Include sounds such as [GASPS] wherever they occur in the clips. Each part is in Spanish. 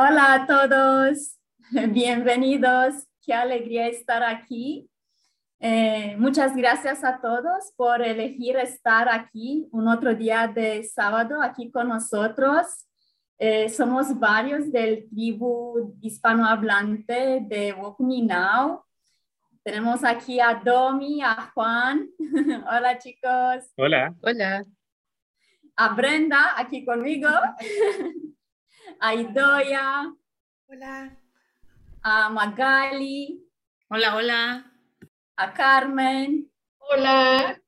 Hola a todos, [LAUGHS] bienvenidos. Qué alegría estar aquí. Eh, muchas gracias a todos por elegir estar aquí un otro día de sábado aquí con nosotros. Eh, somos varios del tribu hispanohablante de Wokuminau. Tenemos aquí a Domi, a Juan. [LAUGHS] Hola chicos. Hola. Hola. A Brenda, aquí conmigo. [LAUGHS] a Idoya. Hola. A Magali. Hola, hola. A Carmen. Hola.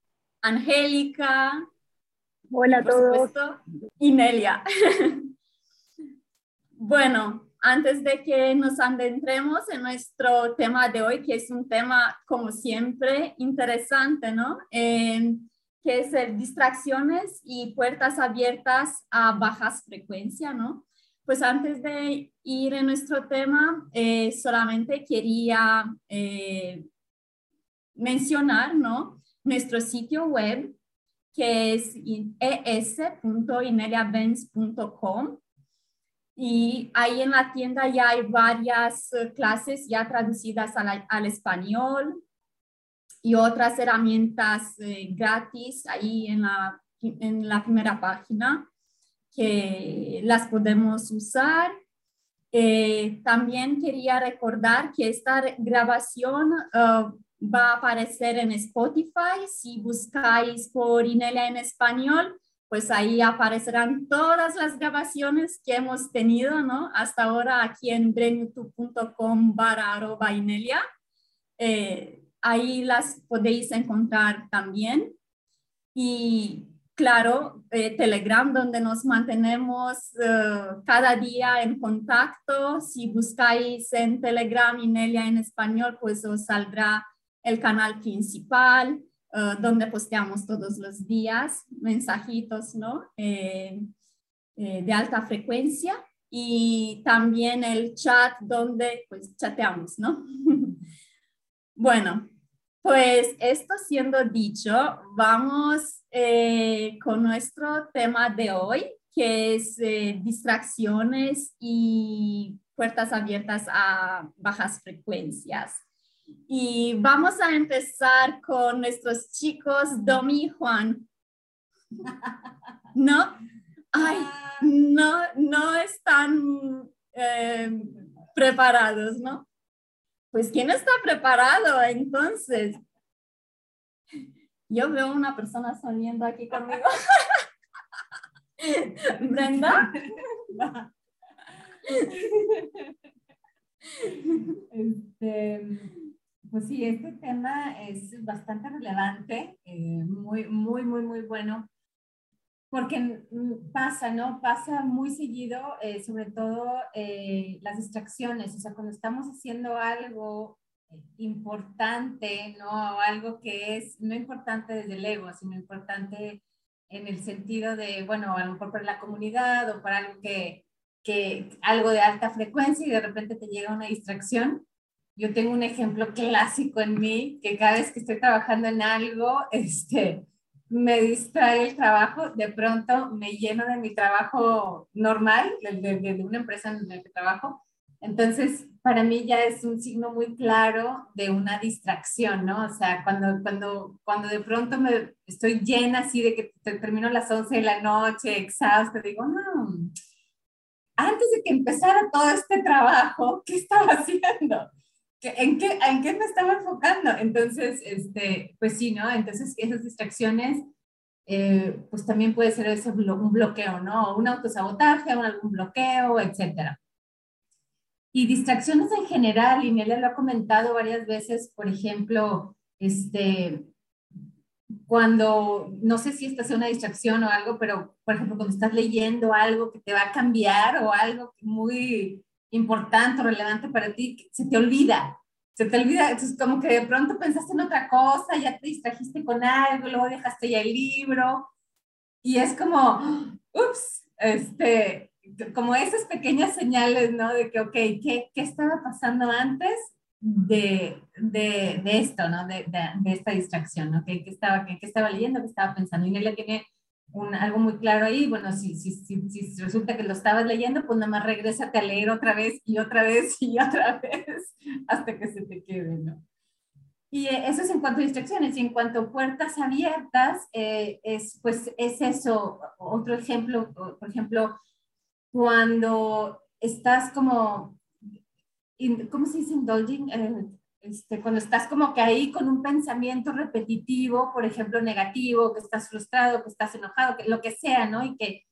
Angélica. Hola a todos. supuesto, y Nelia. [LAUGHS] bueno, antes de que nos adentremos en nuestro tema de hoy, que es un tema, como siempre, interesante, ¿no? Eh, que es el distracciones y puertas abiertas a bajas frecuencias, ¿no? Pues antes de ir en nuestro tema, eh, solamente quería eh, mencionar, ¿no? Nuestro sitio web, que es es.ineliabenz.com. Y ahí en la tienda ya hay varias uh, clases ya traducidas al, español y otras herramientas eh, gratis ahí en la, en la primera página que las podemos usar. Eh, también quería recordar que esta grabación uh, va a aparecer en Spotify. Si buscáis por Inelia en español, pues ahí aparecerán todas las grabaciones que hemos tenido, ¿no? Hasta ahora aquí en brenyoutube.com barra arroba Inelia. Eh, ahí las podéis encontrar también. Y claro, eh, Telegram, donde nos mantenemos uh, cada día en contacto. Si buscáis en Telegram Inelia en español, pues os saldrá el canal principal, uh, donde posteamos todos los días mensajitos, ¿no? Eh, eh, de alta frecuencia y también el chat donde pues chateamos, ¿no? [LAUGHS] bueno, pues esto siendo dicho, vamos eh, con nuestro tema de hoy, que es eh, distracciones y puertas abiertas a bajas frecuencias. Y vamos a empezar con nuestros chicos Domi y Juan. [LAUGHS] ¿No? Ay, no, no están eh, preparados, ¿no? Pues, ¿quién está preparado entonces? Yo veo una persona sonriendo aquí conmigo. [LAUGHS] Brenda. Este, pues sí, este tema es bastante relevante, eh, muy, muy, muy, muy bueno, porque pasa, ¿no? Pasa muy seguido, eh, sobre todo eh, las distracciones, o sea, cuando estamos haciendo algo importante, ¿no? O algo que es no importante desde el ego, sino importante en el sentido de, bueno, a lo mejor para la comunidad o para algo que, que algo de alta frecuencia y de repente te llega una distracción. Yo tengo un ejemplo clásico en mí, que cada vez que estoy trabajando en algo, [LAUGHS] este, me distrae el trabajo, de pronto me lleno de mi trabajo normal, de, de, una empresa en la que trabajo. Entonces, para mí ya es un signo muy claro de una distracción, ¿no? O sea, cuando, cuando, cuando de pronto me estoy llena así de que termino a las 11 de la noche, exhausta, digo, no, antes de que empezara todo este trabajo, ¿qué estaba [LAUGHS] haciendo? ¿En qué, ¿En qué me estaba enfocando? Entonces, este, pues sí, ¿no? Entonces, esas distracciones, eh, pues también puede ser ese blo un bloqueo, ¿no? Un autosabotaje, un, algún bloqueo, etcétera. Y distracciones en general, y Nelia lo ha comentado varias veces, por ejemplo, este, cuando, no sé si esta sea una distracción o algo, pero por ejemplo, cuando estás leyendo algo que te va a cambiar o algo muy importante o relevante para ti, se te olvida. Se te olvida, entonces como que de pronto pensaste en otra cosa, ya te distrajiste con algo, luego dejaste ya el libro y es como, ups, este, como esas pequeñas señales, ¿no? De que, ok, ¿qué, qué estaba pasando antes de, de, de esto, ¿no? De, de, esta distracción, ¿no? ¿Qué, qué estaba, qué, qué, estaba leyendo? ¿Qué estaba pensando? Y Nelia tiene un, algo muy claro ahí. Bueno, si, si, si, si, resulta que lo estabas leyendo, pues nada más regrésate a leer otra vez y otra vez y otra [LAUGHS] vez hasta que se te quede, ¿no? Y eh, eso es en cuanto a distracciones. Y en cuanto a puertas abiertas, eh, es, pues es eso. Otro ejemplo, por ejemplo, cuando estás como, ¿cómo se dice indulging? Eh, este, cuando estás como que ahí con un pensamiento repetitivo, por ejemplo, negativo, que estás frustrado, que estás enojado, que lo que sea, ¿no? Y que,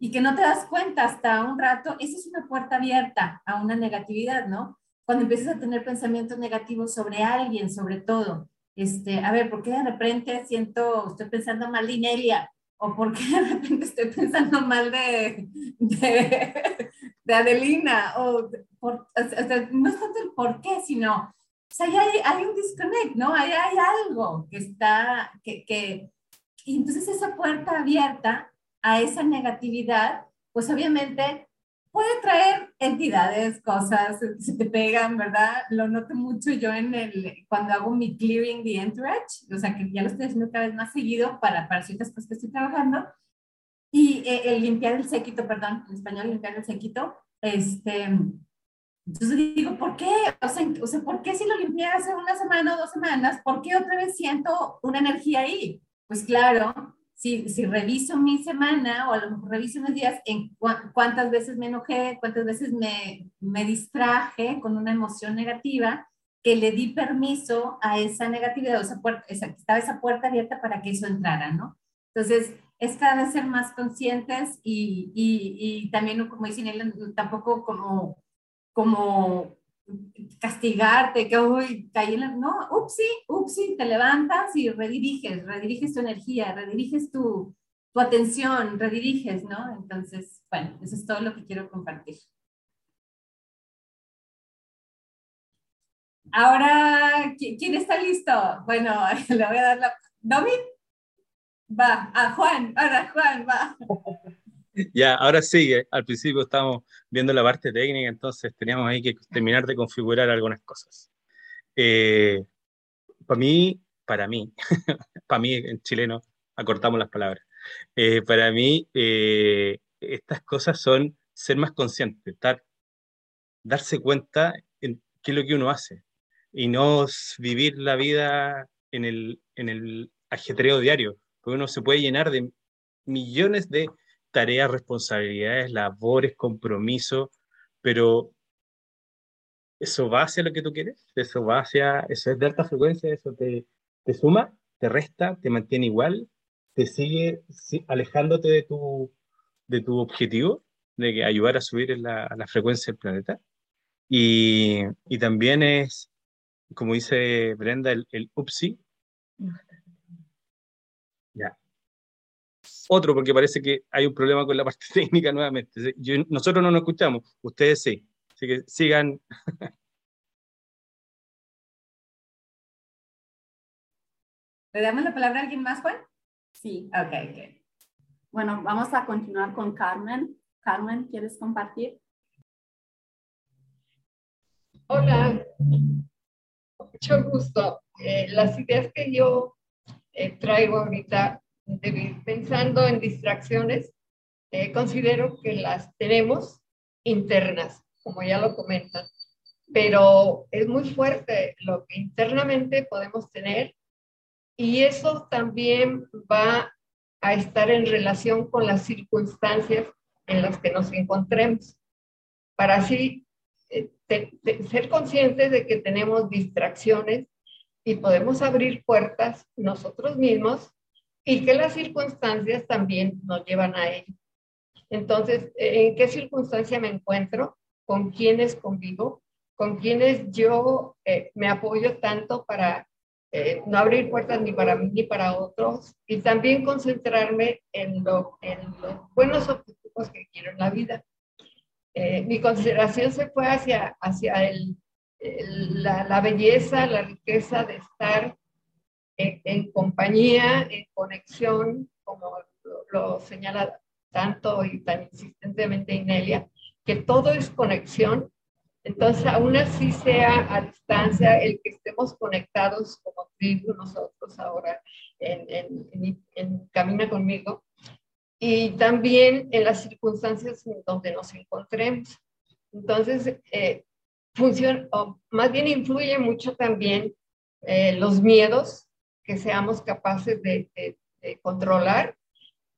y que no te das cuenta hasta un rato, esa es una puerta abierta a una negatividad, ¿no? Cuando empiezas a tener pensamientos negativos sobre alguien, sobre todo, este, a ver, ¿por qué de repente siento, estoy pensando mal de Inelia? ¿O por qué de repente estoy pensando mal de, de, de Adelina? O, por, o sea, no es tanto el por qué, sino o sea, hay, hay un disconnect, ¿no? Ahí hay algo que está, que, que, y entonces esa puerta abierta a esa negatividad, pues obviamente puede traer entidades, cosas, se te pegan, ¿verdad? Lo noto mucho yo en el, cuando hago mi clearing the entourage, o sea, que ya lo estoy haciendo cada vez más seguido para, para ciertas cosas que estoy trabajando, y eh, el limpiar el séquito, perdón, en español limpiar el séquito, este, entonces digo, ¿por qué? O sea, o sea, ¿por qué si lo limpié hace una semana o dos semanas, por qué otra vez siento una energía ahí? Pues claro, si, si reviso mi semana o a lo mejor reviso unos días en cuántas veces me enojé, cuántas veces me, me distraje con una emoción negativa, que le di permiso a esa negatividad, o esa puerta, esa, estaba esa puerta abierta para que eso entrara, ¿no? Entonces, es cada vez ser más conscientes y, y, y también, como dicen, tampoco como como castigarte, que hoy caí en la... No, upsi, upsi, te levantas y rediriges, rediriges tu energía, rediriges tu, tu atención, rediriges, ¿no? Entonces, bueno, eso es todo lo que quiero compartir. Ahora, ¿quién está listo? Bueno, [LAUGHS] le voy a dar la... ¿David? Va, a Juan, ahora Juan, va. [LAUGHS] [LAUGHS] Ya, ahora sí, eh, al principio estábamos viendo la parte técnica, entonces teníamos ahí que terminar de configurar algunas cosas. Eh, para mí, para mí, [LAUGHS] para mí en chileno, acortamos las palabras. Eh, para mí, estas cosas son ser más consciente, darse cuenta en qué es lo que uno hace y no vivir la vida en el, en el ajetreo diario, porque uno se puede llenar de millones de tareas, responsabilidades, labores, compromiso, pero eso va hacia lo que tú quieres, eso va hacia, eso es de alta frecuencia, eso te, te suma, te resta, te mantiene igual, te sigue alejándote de tu, de tu objetivo, de ayudar a subir la, la frecuencia del planeta. Y, y, también es, como dice Brenda, el, el UPSI, otro, porque parece que hay un problema con la parte [LAUGHS] técnica nuevamente. nosotros no nos escuchamos, ustedes sí. Así que sigan. [LAUGHS] ¿Le damos la palabra a alguien más, Juan? Sí. Ok, ok. Bueno, vamos a continuar con Carmen. Carmen, ¿quieres compartir? Hola, mucho gusto. Eh, las ideas que yo eh, traigo ahorita pensando en distracciones, eh, considero que las tenemos internas, como ya lo comentan, pero es muy fuerte lo que internamente podemos tener y eso también va a estar en relación con las circunstancias en las que nos encontremos, para así eh, ser conscientes de que tenemos distracciones y podemos abrir puertas nosotros mismos y que las circunstancias también nos llevan a ello. Entonces, ¿en qué circunstancia me encuentro? ¿Con quiénes convivo? ¿Con quiénes yo eh, me apoyo tanto para eh, no abrir puertas ni para mí ni para otros? Y también concentrarme en, lo, en los buenos objetivos que quiero en la vida. Eh, mi consideración se fue hacia, hacia el, la, la belleza, la riqueza de estar en, compañía, en conexión, como lo, señala tanto y tan insistentemente Inelia, que todo es conexión. Entonces, aún así sea a distancia, el que estemos conectados como tribu nosotros ahora en, en, en Camina conmigo, y también en las circunstancias en donde nos encontremos. Entonces, eh, funciona, o más bien influye mucho también eh, los miedos que seamos capaces de, controlar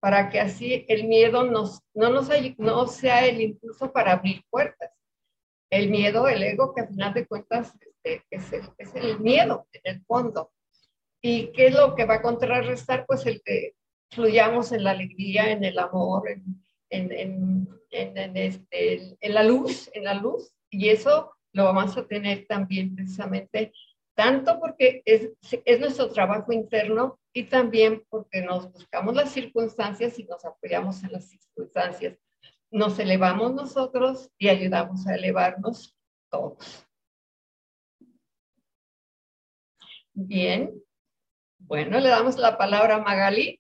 para que así el miedo nos, no, nos, no sea el impulso para abrir puertas. El miedo, el ego, que al final de cuentas este, es, el, es el miedo en el fondo. ¿Y qué es lo que va a contrarrestar? Pues el que fluyamos en la alegría, en el amor, en, en, en, este, en, la luz, en la luz. Y eso lo vamos a tener también precisamente, tanto porque es, es nuestro trabajo interno y también porque nos buscamos las circunstancias y nos apoyamos en las circunstancias. Nos elevamos nosotros y ayudamos a elevarnos todos. Bien, bueno, le damos la palabra a Magali.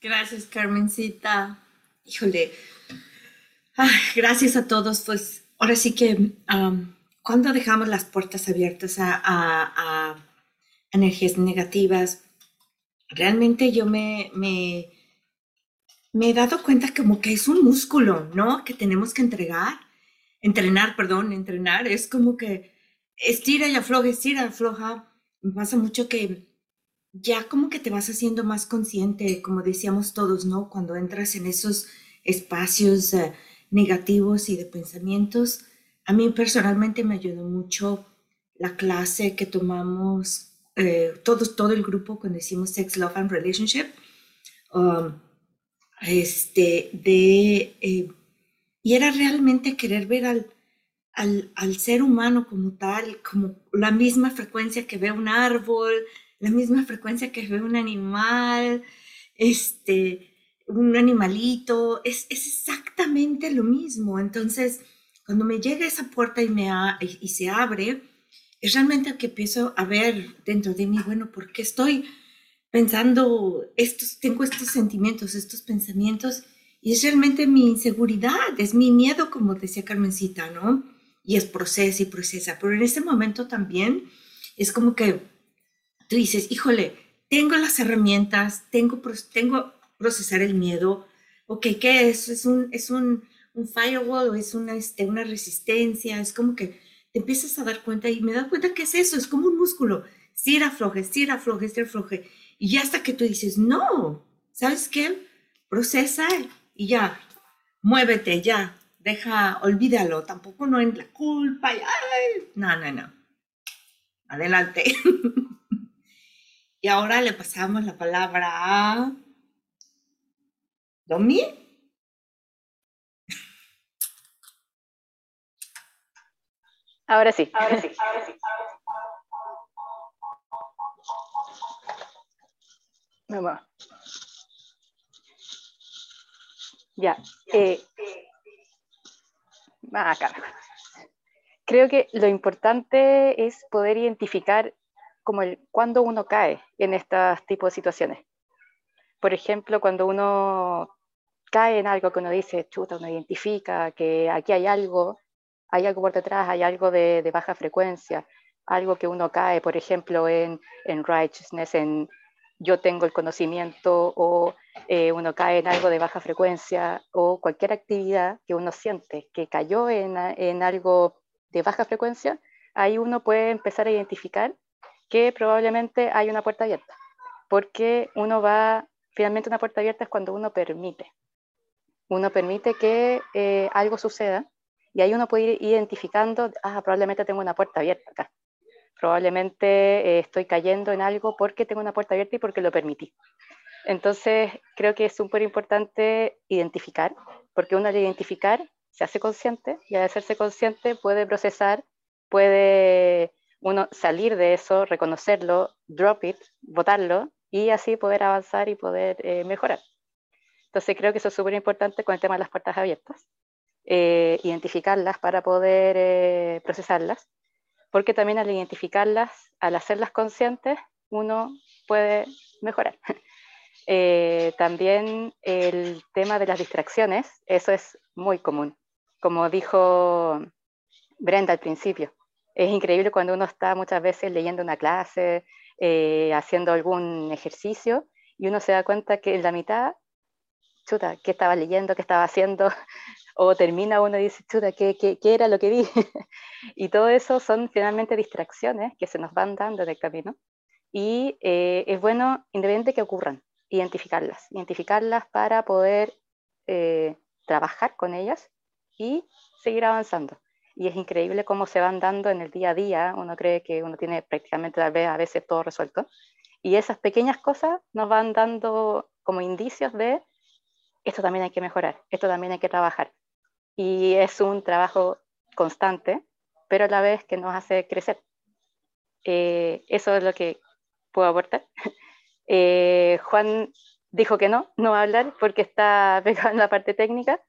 Gracias, Carmencita. Híjole. gracias a todos. Pues ahora sí que cuando dejamos las puertas abiertas a, energías negativas, realmente yo me, he dado cuenta como que es un músculo, ¿no? Que tenemos que entregar, entrenar, perdón, entrenar. Es como que estira y afloja, estira y afloja. Me pasa mucho que ya como que te vas haciendo más consciente, como decíamos todos, ¿no? Cuando entras en esos espacios eh, negativos y de pensamientos. A mí personalmente me ayudó mucho la clase que tomamos eh, todos, todo el grupo cuando hicimos Sex, Love and Relationship. Um, este, de, eh, y era realmente querer ver al, al, al, ser humano como tal, como la misma frecuencia que ve un árbol, la misma frecuencia que ve un animal, este, un animalito, es, es exactamente lo mismo. Entonces, cuando me llega esa puerta y, me y se abre, es realmente que empiezo a ver dentro de mí, bueno, ¿por qué estoy pensando estos, tengo estos sentimientos, estos pensamientos? Y es realmente mi inseguridad, es mi miedo, como decía Carmencita, ¿no? y es procesa y procesa, pero en ese momento también es como que tú dices, híjole, tengo las herramientas, tengo, tengo procesar el miedo, ok, ¿qué es? ¿Es un, es un, un firewall es una, este, una resistencia? Es como que te empiezas a dar cuenta y me das cuenta que es eso, es como un músculo, si era floje, si era floje, si era floje, y ya hasta que tú dices, no, ¿sabes qué? Procesa y ya, muévete, ya, deja, olvídalo, tampoco no en la culpa, y, ay, no, no, no. Adelante. [LAUGHS] y ahora le pasamos la palabra a Domi. Ahora sí. Ahora sí. Ahora sí. Vamos. Ya. Eh, Ah, Creo que lo importante es poder identificar como el, cuando uno cae en estos tipos de situaciones. Por ejemplo, cuando uno cae en algo que uno dice, chuta, uno identifica que aquí hay algo, hay algo por detrás, hay algo de, baja frecuencia, algo que uno cae, por ejemplo, en, en righteousness, en yo tengo el conocimiento o eh, uno cae en algo de baja frecuencia o cualquier actividad que uno siente que cayó en, en algo de baja frecuencia, ahí uno puede empezar a identificar que probablemente hay una puerta abierta, porque uno va, finalmente una puerta abierta es cuando uno permite, uno permite que eh, algo suceda y ahí uno puede ir identificando, ah, probablemente tengo una puerta abierta acá probablemente eh, estoy cayendo en algo porque tengo una puerta abierta y porque lo permití. Entonces, creo que es súper importante identificar, porque uno al identificar se hace consciente y al hacerse consciente puede procesar, puede uno salir de eso, reconocerlo, drop it, votarlo y así poder avanzar y poder eh, mejorar. Entonces, creo que eso es súper importante con el tema de las puertas abiertas, eh, identificarlas para poder procesarlas porque también al identificarlas, al hacerlas conscientes, uno puede mejorar. [LAUGHS] Eh, también el tema de las distracciones, eso es muy común. Como dijo Brenda al principio, es increíble cuando uno está muchas veces leyendo una clase, eh, haciendo algún ejercicio, y uno se da cuenta que en la mitad, chuta, ¿qué estaba leyendo? ¿Qué estaba haciendo? O termina uno y dice, chuta, ¿qué, qué, qué era lo que vi? [LAUGHS] y todo eso son finalmente distracciones que se nos van dando en el camino. Y eh, es bueno, independiente que ocurran, identificarlas, identificarlas para poder eh, trabajar con ellas y seguir avanzando. Y es increíble cómo se van dando en el día a día. Uno cree que uno tiene prácticamente tal vez a veces todo resuelto. Y esas pequeñas cosas nos van dando como indicios de esto también hay que mejorar, esto también hay que trabajar. Y es un trabajo constante, pero a la vez que nos hace crecer. Eh, eso es lo que puedo aportar. [LAUGHS] Eh, Juan dijo que no, no va a hablar porque está [LAUGHS] pegado en la parte técnica,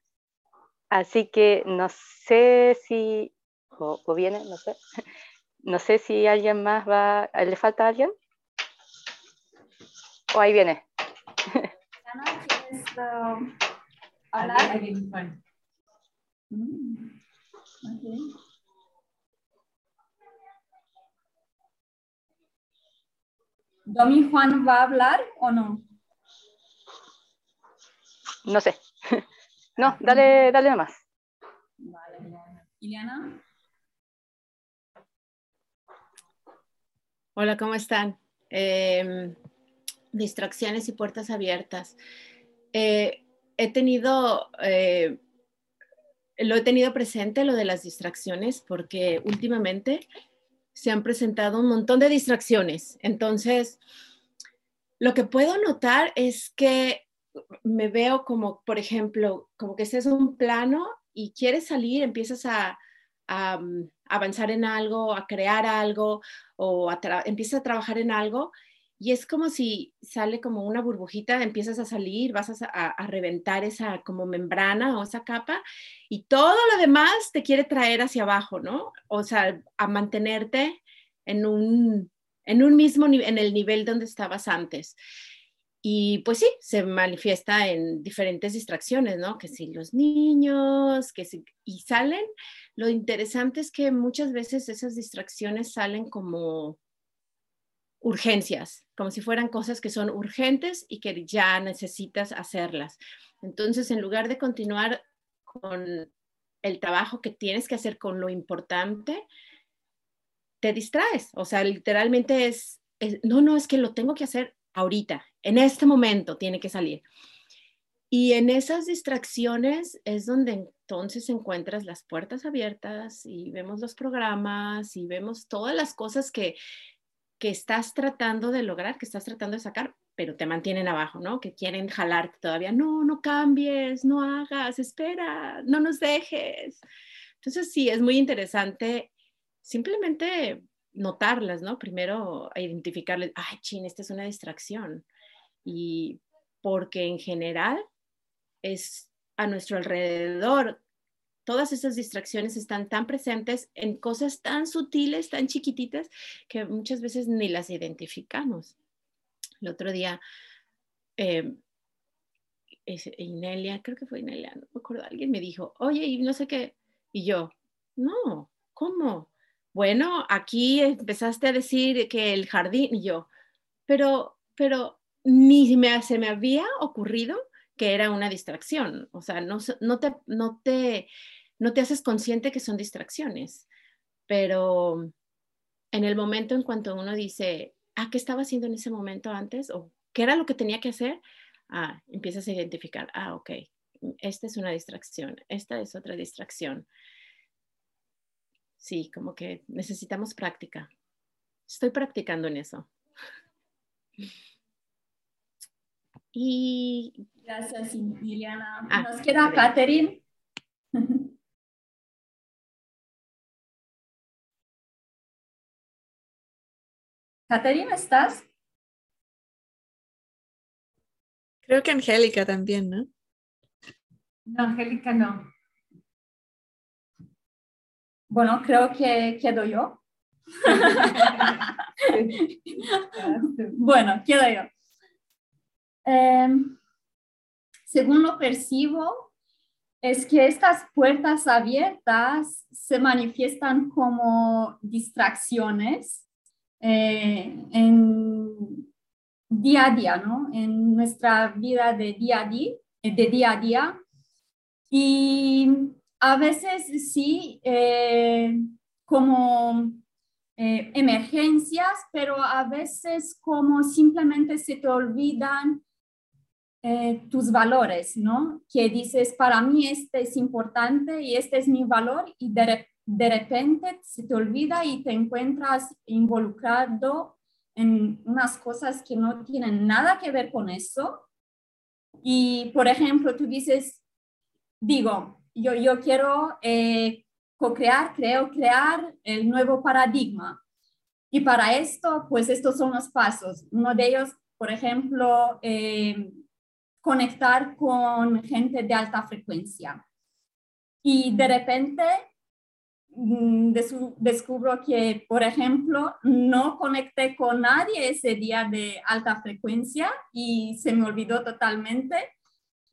así que no sé si, o, viene, no sé, [LAUGHS] no sé si alguien más va, ¿le falta alguien? O ahí viene. hablar? Mm, ¿Domi Juan va a hablar o no? No sé. [LAUGHS] No, dale, dale nomás. Vale. Iliana. Hola, ¿cómo están? Em, distracciones y puertas abiertas. Eh, he tenido, eh, lo he tenido presente, lo de las distracciones, porque últimamente se han presentado un montón de distracciones. Entonces, lo que puedo notar es que me veo como, por ejemplo, como que este es un plano y quieres salir, empiezas a, mm, avanzar en algo, a crear algo o empiezas a trabajar en algo y es como si sale como una burbujita, empiezas a salir, vas a, reventar esa como membrana o esa capa y todo lo demás te quiere traer hacia abajo, ¿no? O sea, a mantenerte en un, en un mismo nivel, en el nivel donde estabas antes. Y pues sí, se manifiesta en diferentes distracciones, ¿no? Que si los niños, que si, y salen, lo interesante es que muchas veces esas distracciones salen como urgencias, como si fueran cosas que son urgentes y que ya necesitas hacerlas. Entonces, en lugar de continuar con el trabajo que tienes que hacer con lo importante, te distraes. O sea, literalmente es, no, no, es que lo tengo que hacer ahorita, en este momento tiene que salir. Y en esas distracciones es donde entonces encuentras las puertas abiertas y vemos los programas y vemos todas las cosas que que estás tratando de lograr, que estás tratando de sacar, pero te mantienen abajo, ¿no? Que quieren jalarte todavía, no, no cambies, no hagas, espera, no nos dejes. Entonces sí, es muy interesante simplemente notarlas, ¿no? Primero identificarles, ay, chin, esta es una distracción. Y porque en general es a nuestro alrededor todas esas distracciones están tan presentes en cosas tan sutiles, tan chiquititas, que muchas veces ni las identificamos. El otro día, eh, Inelia, creo que fue Inelia, no me acuerdo, alguien me dijo, oye, y no sé qué, y yo, no, ¿cómo? Bueno, aquí empezaste a decir que el jardín, y yo, pero, pero ni me, se me había ocurrido que era una distracción, o sea, no, te, no, te, no te haces consciente que son distracciones, pero en el momento en cuanto uno dice, ah, ¿qué estaba haciendo en ese momento antes? ¿O qué era lo que tenía que hacer? Ah, empiezas a identificar, ah, ok, esta es una distracción, esta es otra distracción. Sí, como que necesitamos práctica. Estoy practicando en eso. Y Gracias, Liliana. Ah, Nos queda Catherine. Catherine, ¿estás? Creo que Angélica también, ¿no? No, Angélica no. Bueno, creo que quedo yo. [LAUGHS] bueno, quedo yo. Em, según lo percibo, es que estas puertas abiertas se manifiestan como distracciones eh, en, día a día, ¿no? En nuestra vida de día a día, de día, a día. Y a veces sí, eh, como eh, emergencias, pero a veces como simplemente se te olvidan eh, tus valores, ¿no? Que dices, para mí este es importante y este es mi valor y de, de repente se te olvida y te encuentras involucrado en unas cosas que no tienen nada que ver con eso. Y, por ejemplo, tú dices, digo, yo, yo quiero eh, co-crear, creo crear el nuevo paradigma. Y para esto, pues estos son los pasos. Uno de ellos, por ejemplo, eh, conectar con gente de alta frecuencia. Y de repente descubro que, por ejemplo, no conecté con nadie ese día de alta frecuencia y se me olvidó totalmente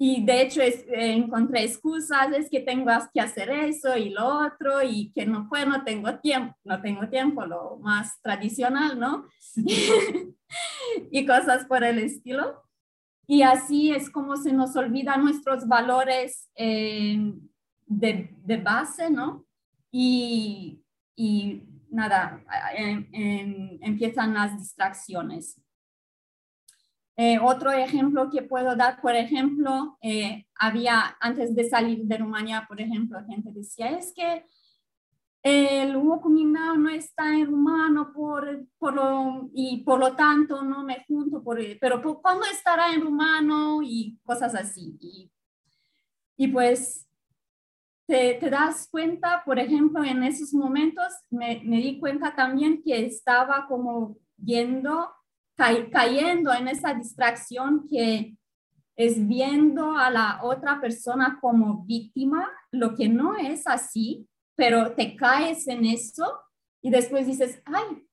y de hecho es, eh, encontré excusas, es que tengo que hacer eso y lo otro y que no puedo, no tengo tiempo, no tengo tiempo, lo más tradicional, ¿no? [LAUGHS] y cosas por el estilo. Y así es como se nos olvidan nuestros valores eh, de, de, base, ¿no? Y, y nada, empiezan las distracciones. Eh, otro ejemplo que puedo dar, por ejemplo, eh, había antes de salir de Rumania, por ejemplo, gente decía, es que el Wokuminao no está en rumano por, por lo, y por lo tanto no me junto, por, pero ¿cuándo estará en rumano? Y cosas así. Y, y pues te, das cuenta, por ejemplo, en esos momentos me, me di cuenta también que estaba como yendo cayendo en esa distracción que es viendo a la otra persona como víctima, lo que no es así, pero te caes en eso y después dices, ay,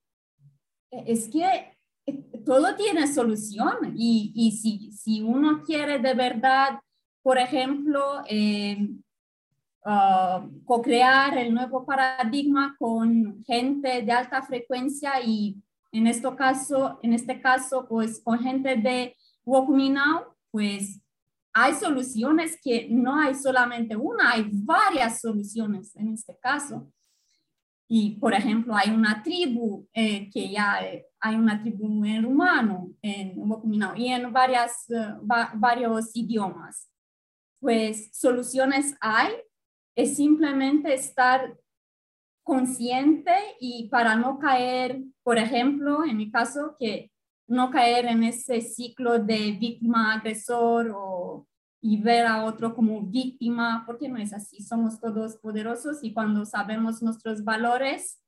es que eh, todo tiene solución y, y si, si uno quiere de verdad, por ejemplo, eh, uh, co-crear el nuevo paradigma con gente de alta frecuencia y en este caso, en este caso, pues con gente de Walk Me Now, pues hay soluciones que no hay solamente una, hay varias soluciones en este caso. Y, por ejemplo, hay una tribu eh, que ya eh, hay una tribu en rumano, en Now, y en varias, uh, varios idiomas. Pues soluciones hay, es simplemente estar consciente y para no caer, por ejemplo, en mi caso, que no caer en ese ciclo de víctima-agresor o y ver a otro como víctima, porque no es así, somos todos poderosos y cuando sabemos nuestros valores,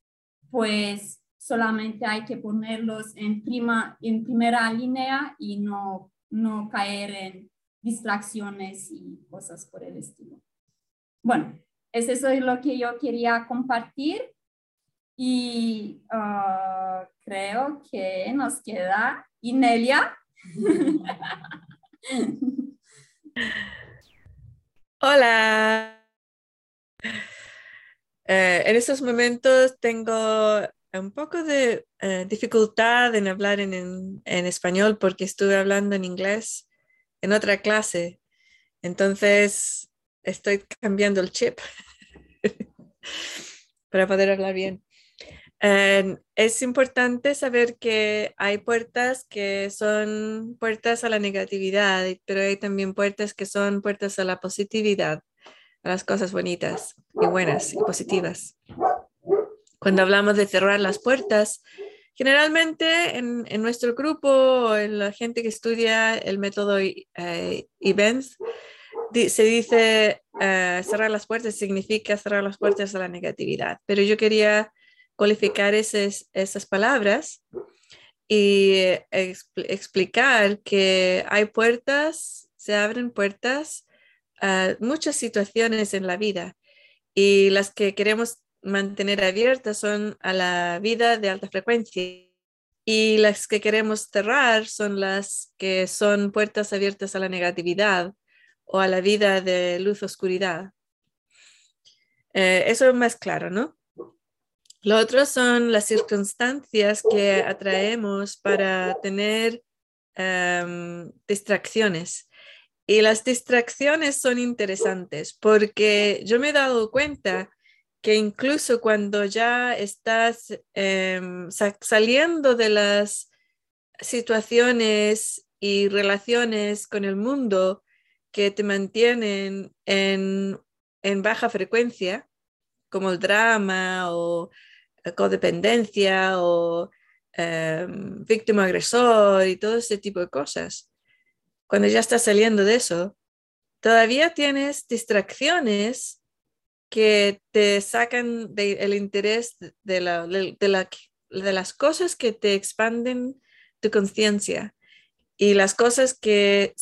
pues solamente hay que ponerlos en, prima, en primera línea y no, no caer en distracciones y cosas por el estilo. Bueno, es eso es lo que yo quería compartir y ah, creo que nos queda Inelia. [LAUGHS] Hola. Eh, en estos momentos tengo un poco de eh, dificultad en hablar en, español porque estuve hablando en inglés en otra clase. Entonces, estoy cambiando el chip [LAUGHS] para poder hablar bien. Eh, es importante saber que hay puertas que son puertas a la negatividad, pero hay también puertas que son puertas a la positividad, a las cosas bonitas y buenas y positivas. Cuando hablamos de cerrar las puertas, generalmente en, nuestro grupo, en la gente que estudia el método eh, Events, se dice eh, cerrar las puertas, significa cerrar las puertas a la negatividad, pero yo quería cualificar esas, esas palabras y explicar que hay puertas, se abren puertas a muchas situaciones en la vida. Y las que queremos mantener abiertas son a la vida de alta frecuencia. Y las que queremos cerrar son las que son puertas abiertas a la negatividad o a la vida de luz-oscuridad. Eh, eso es más claro, ¿no? Lo otro son las circunstancias que atraemos para tener em, distracciones. Y las distracciones son interesantes porque yo me he dado cuenta que incluso cuando ya estás em, saliendo de las situaciones y relaciones con el mundo que te mantienen en, baja frecuencia, como el drama o codependencia o em, víctima agresor y todo ese tipo de cosas. Cuando ya estás saliendo de eso, todavía tienes distracciones que te sacan del interés de, la, de, las cosas que te expanden tu conciencia y las cosas que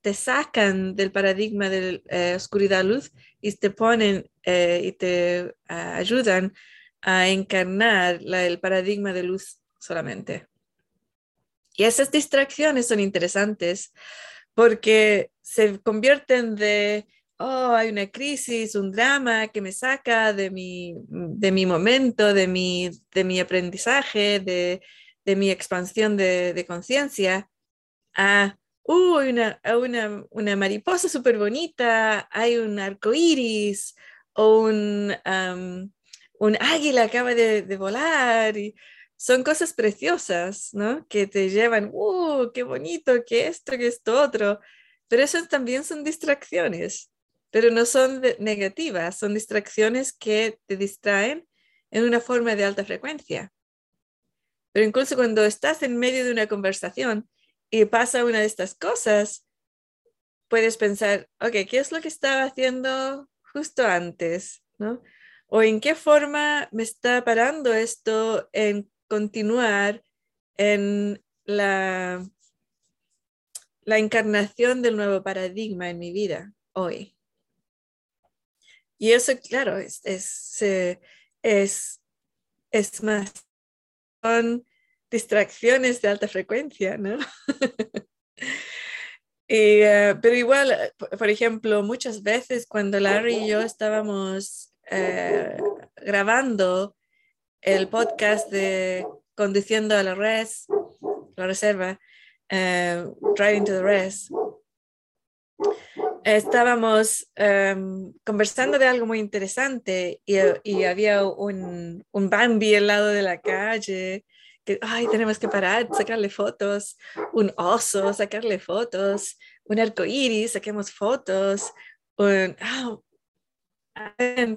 te sacan del paradigma de eh, oscuridad-luz y te ponen eh, y te ah, ayudan a encarnar el paradigma de luz solamente. Y esas distracciones son interesantes porque se convierten de oh, hay una crisis, un drama que me saca de mi, de mi momento, de mi, de mi aprendizaje, de, de mi expansión de, de conciencia, a, una, una, mariposa súper bonita, hay un arco iris o un, un águila acaba de, de volar. Y, son cosas preciosas, ¿no? Que te llevan, ¡uh, qué bonito, qué esto, qué esto otro! Pero eso también son distracciones pero no son negativas, son distracciones que te distraen en una forma de alta frecuencia. Pero incluso cuando estás en medio de una conversación y pasa una de estas cosas, puedes pensar, ok, ¿qué es lo que estaba haciendo justo antes? ¿no? ¿O en qué forma me está parando esto en continuar en la, la encarnación del nuevo paradigma en mi vida hoy? Y eso, claro, es, es, eh, es, es más, distracciones de alta frecuencia, ¿no? [LAUGHS] Eh, pero igual, eh, por ejemplo, muchas veces cuando Larry y yo estábamos grabando el podcast de Conduciendo a la Res, la reserva, Driving to the Res, estábamos em, conversando de algo muy interesante y, había un, un, Bambi al lado de la calle, que, ay, tenemos que parar, sacarle fotos, un oso, sacarle fotos, un arco iris, saquemos fotos, un, oh,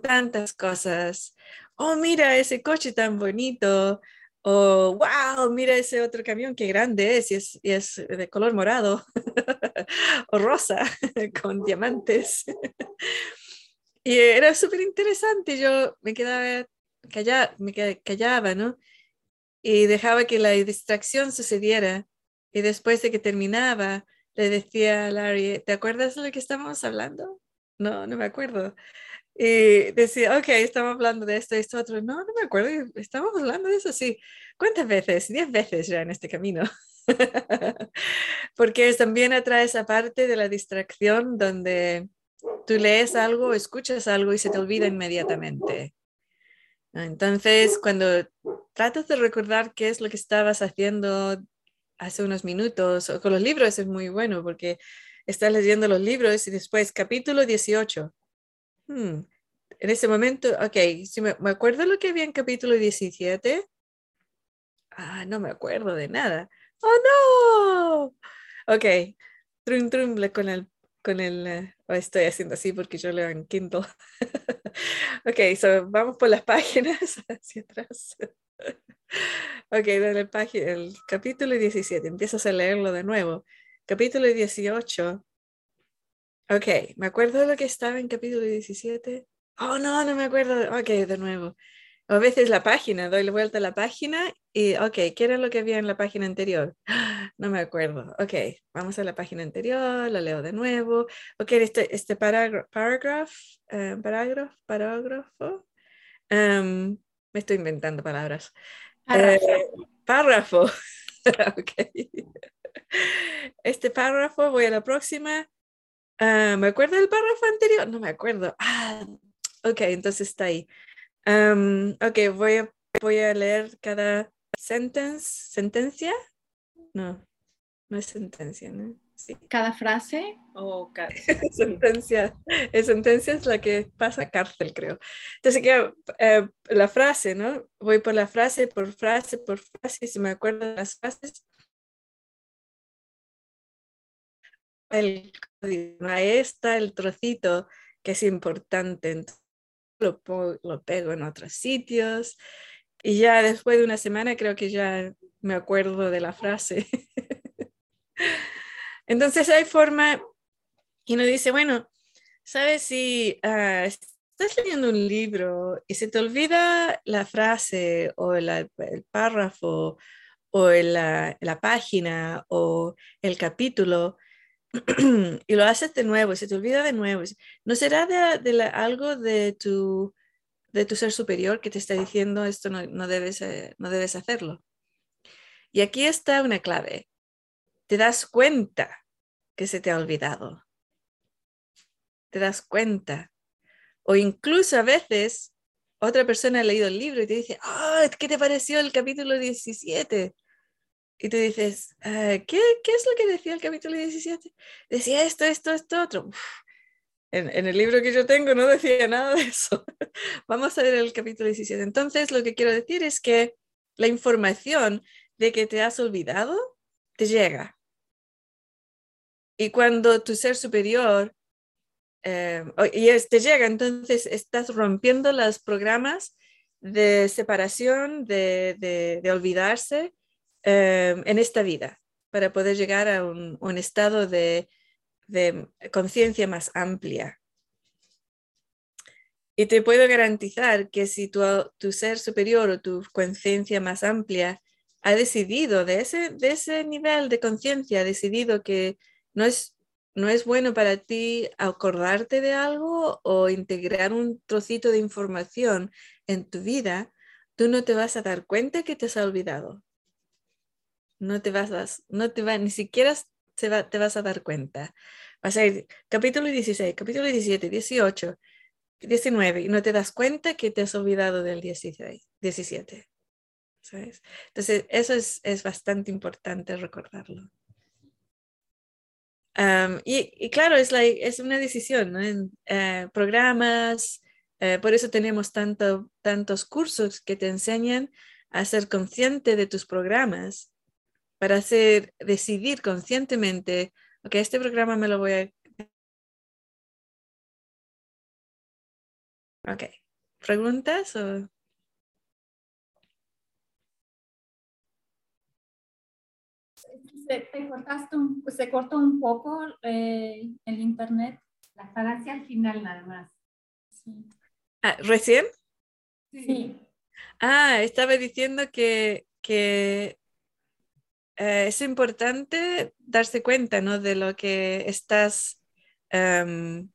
tantas cosas. Oh, mira ese coche tan bonito. O, wow, mira ese otro camión, qué grande es, y es, y es de color morado [LAUGHS] o rosa [LAUGHS] con diamantes. [LAUGHS] y era súper interesante, yo me quedaba callada, me callaba, ¿no? Y dejaba que la distracción sucediera. Y después de que terminaba, le decía a Larry, ¿te acuerdas de lo que estábamos hablando? No, no me acuerdo. Y decía, ok, estamos hablando de esto y esto otro. No, no me acuerdo, estamos hablando de eso, sí. ¿Cuántas veces? Diez veces ya en este camino. [LAUGHS] Porque también atrae esa parte de la distracción donde tú lees algo, escuchas algo y se te olvida inmediatamente. Entonces, cuando tratas de recordar qué es lo que estabas haciendo hace unos minutos, o con los libros es muy bueno porque estás leyendo los libros y después capítulo 18 Hmm, en ese momento, ok, si me, acuerdo lo que había en capítulo 17. Ah, no me acuerdo de nada. ¡Oh, no! Ok, trum, trum, con el, con el, eh, estoy haciendo así porque yo leo en Kindle. [LAUGHS] [LAUGHS] ok, so vamos por las páginas [LAUGHS] hacia atrás. ok, el, el capítulo 17, empiezas a leerlo de nuevo. Capítulo 18, Ok, me acuerdo de lo que estaba en capítulo 17. Oh, no, no me acuerdo. Ok, de nuevo. A veces la página, doy la vuelta a la página y, ok, ¿qué era lo que había en la página anterior? [GASPS] No me acuerdo. Ok, vamos a la página anterior, la leo de nuevo. Ok, este, este parágrafo, eh, parágrafo, parágrafo, em, me estoy inventando palabras. Párrafo. Eh, párrafo. [LAUGHS] ok. Este párrafo, voy a la próxima. Ah, ¿Me acuerdo del párrafo anterior? No me acuerdo. Ah, ok, entonces está ahí. Ok, voy a, voy a leer cada sentence, sentencia. No. no es sentencia, ¿no? Sí. ¿Cada frase o cada... [LAUGHS] sentencia? Es sentencia es la que pasa a cárcel, creo. Entonces, que, eh, la frase, ¿no? Voy por la frase, por frase, por frase, si me acuerdo de las frases. El ahí está el trocito que es importante, entonces lo, pego en otros sitios y ya después de una semana creo que ya me acuerdo de la frase. [LAUGHS] Entonces hay forma, y uno dice, bueno, ¿sabes si ah, estás leyendo un libro y se te olvida la frase o el párrafo o la, la, página o el capítulo [CLEARS THROAT] y lo haces de nuevo y se te olvida de nuevo? ¿No será de, algo de tu, de tu ser superior que te está diciendo esto no, no debes, eh, no debes hacerlo? Y aquí está una clave. Te das cuenta que se te ha olvidado. Te das cuenta. O incluso a veces otra persona ha leído el libro y te dice, oh, ¿qué te pareció el capítulo 17? Y tú dices, ah, ¿qué, ¿qué, es lo que decía el capítulo 17? Decía esto, esto, esto, otro. en, el libro que yo tengo no decía nada de eso. [LAUGHS] Vamos a ver el capítulo 17. Entonces, lo que quiero decir es que la información de que te has olvidado te llega. Y cuando tu ser superior eh, y te llega, entonces estás rompiendo los programas de separación, de, olvidarse eh, en esta vida para poder llegar a un, estado de, conciencia más amplia. Y te puedo garantizar que si tu, tu ser superior o tu conciencia más amplia ha decidido de ese, de ese nivel de conciencia, ha decidido que no es, no es bueno para ti acordarte de algo o integrar un trocito de información en tu vida, tú no te vas a dar cuenta que te has olvidado. No te vas a, no te va, ni siquiera te, va, te vas a dar cuenta. Vas a ir capítulo 16, capítulo 17, 18, 19 y no te das cuenta que te has olvidado del 16, 17. ¿sabes? Entonces, eso es, es bastante importante recordarlo y, claro, es, es una decisión. En, eh, programas, eh, por eso tenemos tanto, tantos cursos que te enseñan a ser consciente de tus programas, para hacer, decidir conscientemente, ok, este programa me lo voy a... Ok, ¿preguntas o...? te, cortaste se cortó un poco eh, el internet. La falacia al final nada más. Ah, ¿Recién? Sí. Ah, estaba diciendo que, que eh, es importante darse cuenta ¿no? de lo que estás, em,